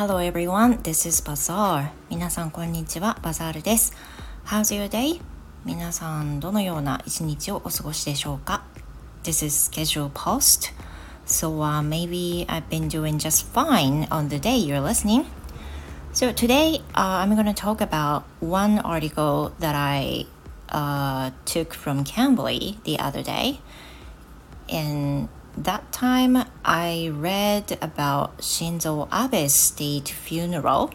Hello everyone, this is Bazaar. 皆さんこんにちは、バザールです。How's your day? 皆さんどのような一日をお過ごしでしょうか This is schedule post. So uh, maybe I've been doing just fine on the day you're listening. So today uh, I'm going to talk about one article that I uh, took from Cambly the other day. And that time I read about Shinzo Abe's state funeral.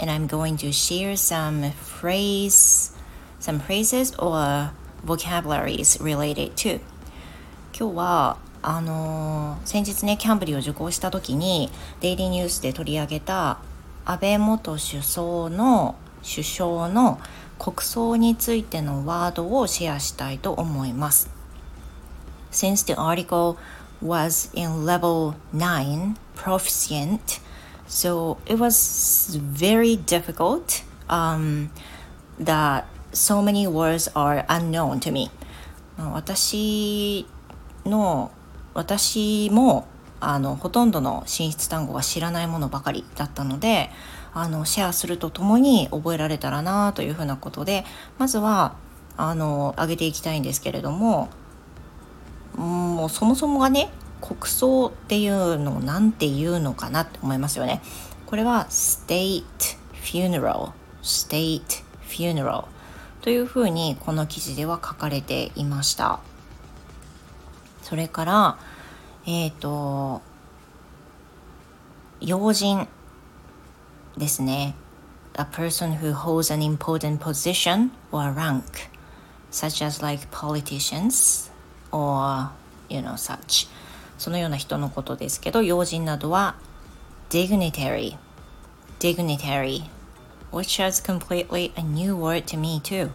And I'm going to share some phrase, some phrases or vocabularies related to. 今日はあの先日ねキャンブリーを受講した時にデイリーニュースで取り上げた安倍元首相の首相の国葬についてのワードをシェアしたいと思います。Since the article was in level 9 proficient, so it was very difficult um, that so many words are unknown to me. 私の私もあのほとんどの進出単語は知らないものばかりだったのであのシェアするとともに覚えられたらなというふうなことでまずはあの上げていきたいんですけれどももうそもそもがね国葬っていうのを何て言うのかなって思いますよね。これは state funeral state funeral というふうにこの記事では書かれていました。それからえっ、ー、と要人ですね。A person who holds an important position or rank, such as like politicians or, you know, such. そのような人のことですけど、要人などは dignitary, dignitary, which is completely a new word to me too.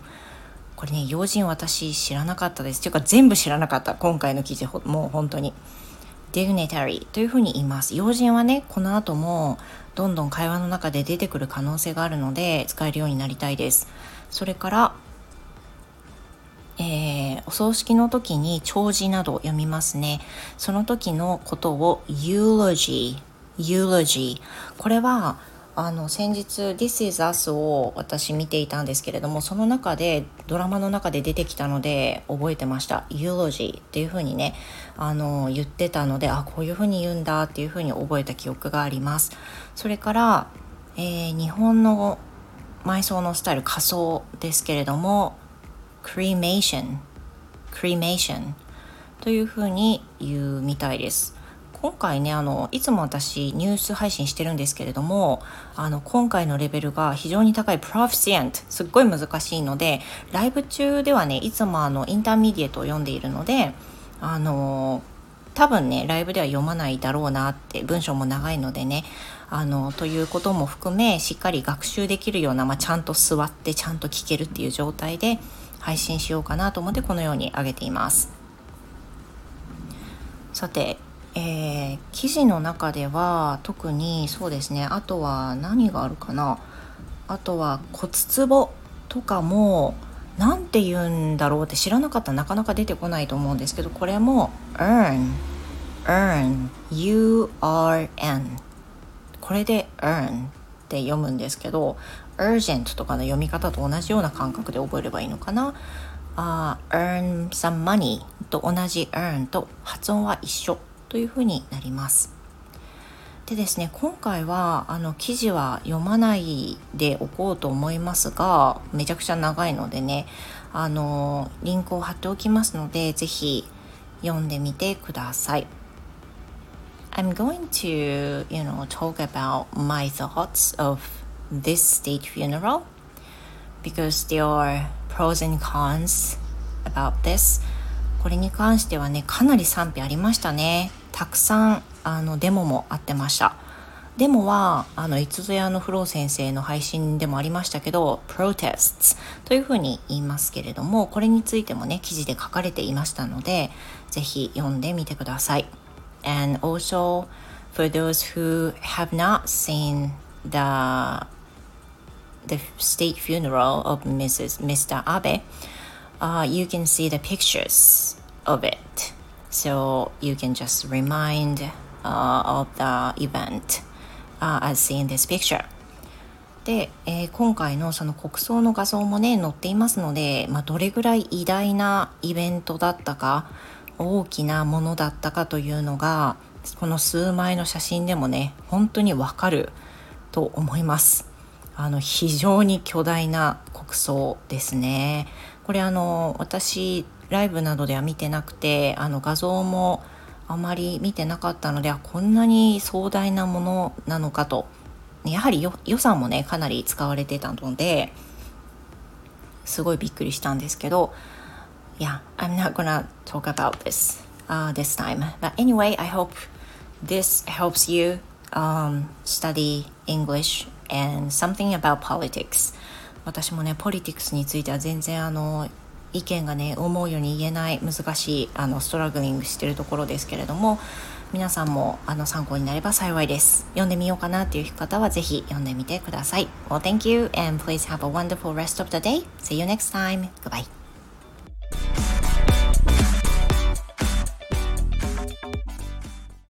これね、要人私知らなかったです。というか全部知らなかった。今回の記事、もう本当に。dignitary というふうに言います。要人はね、この後もどんどん会話の中で出てくる可能性があるので使えるようになりたいです。それから、えー、お葬式の時に弔辞など読みますね。その時のことを eulogy eulogy これはあの先日「This is Us」を私見ていたんですけれどもその中でドラマの中で出てきたので覚えてました「Eulogy」っていうふうにねあの言ってたのであこういうふうに言うんだっていうふうに覚えた記憶があります。それから、えー、日本の埋葬のスタイル仮装ですけれども「Cremation」「Cremation」というふうに言うみたいです。今回ねあのいつも私ニュース配信してるんですけれどもあの今回のレベルが非常に高い proficient すっごい難しいのでライブ中ではねいつもあの intermediate を読んでいるのであの多分ねライブでは読まないだろうなって文章も長いのでねあのということも含めしっかり学習できるような、まあ、ちゃんと座ってちゃんと聞けるっていう状態で配信しようかなと思ってこのように上げています。さてえー、記事の中では特にそうですねあとは何があるかな。あとは骨壺とかも何て言うんだろうって知らなかったらなかなか出てこないと思うんですけどこれも earn earn U-R-N これで earn って読むんですけど urgent とかの読み方と同じような感覚で覚えればいいのかな？あ、uh, earn some money と同じ earn と発音は一緒というふうになります。でですね今回はあの記事は読まないでおこうと思いますがめちゃくちゃ長いのでねあのリンクを貼っておきますので是非読んでみてください。I'm going to, you know, talk about my thoughts of this state funeral because there are pros and cons about this. これに関してはね、かなり賛否ありましたね。たくさんあのデモもあってましたデモはあのいつぞやのフロー先生の配信でもありましたけど protests というふうに言いますけれどもこれについてもね記事で書かれていましたのでぜひ読んでみてください and also for those who have not seen the the state funeral of Mrs. Mr. Abe, uh, you can see the pictures of it so you can just remind uh, of the event uh, as seen in this picture. で、えー、今回のその国葬の画像もね載っていますので、まあ、どれぐらい偉大なイベントだったか大きなものだったかというのがこの数枚の写真でもね本当にわかると思いますあの非常に巨大な国葬ですねこれあの私ライブなどでは見てなくてあの画像もあまり見てなかったのでこんなに壮大なものなのかとやはり予算もねかなり使われてたのですごいびっくりしたんですけど Yeah, I'm not gonna talk about this uh, this time. But anyway, I hope this helps you um, study English and something about politics. 私もねポリティクスについては全然あの意見がね思うように言えない難しいあのストラグリングしてるところですけれども皆さんもあの参考になれば幸いです。読んでみようかなっていう方はぜひ読んでみてください。Well thank you and please have a wonderful rest of the day. See you next time. Goodbye.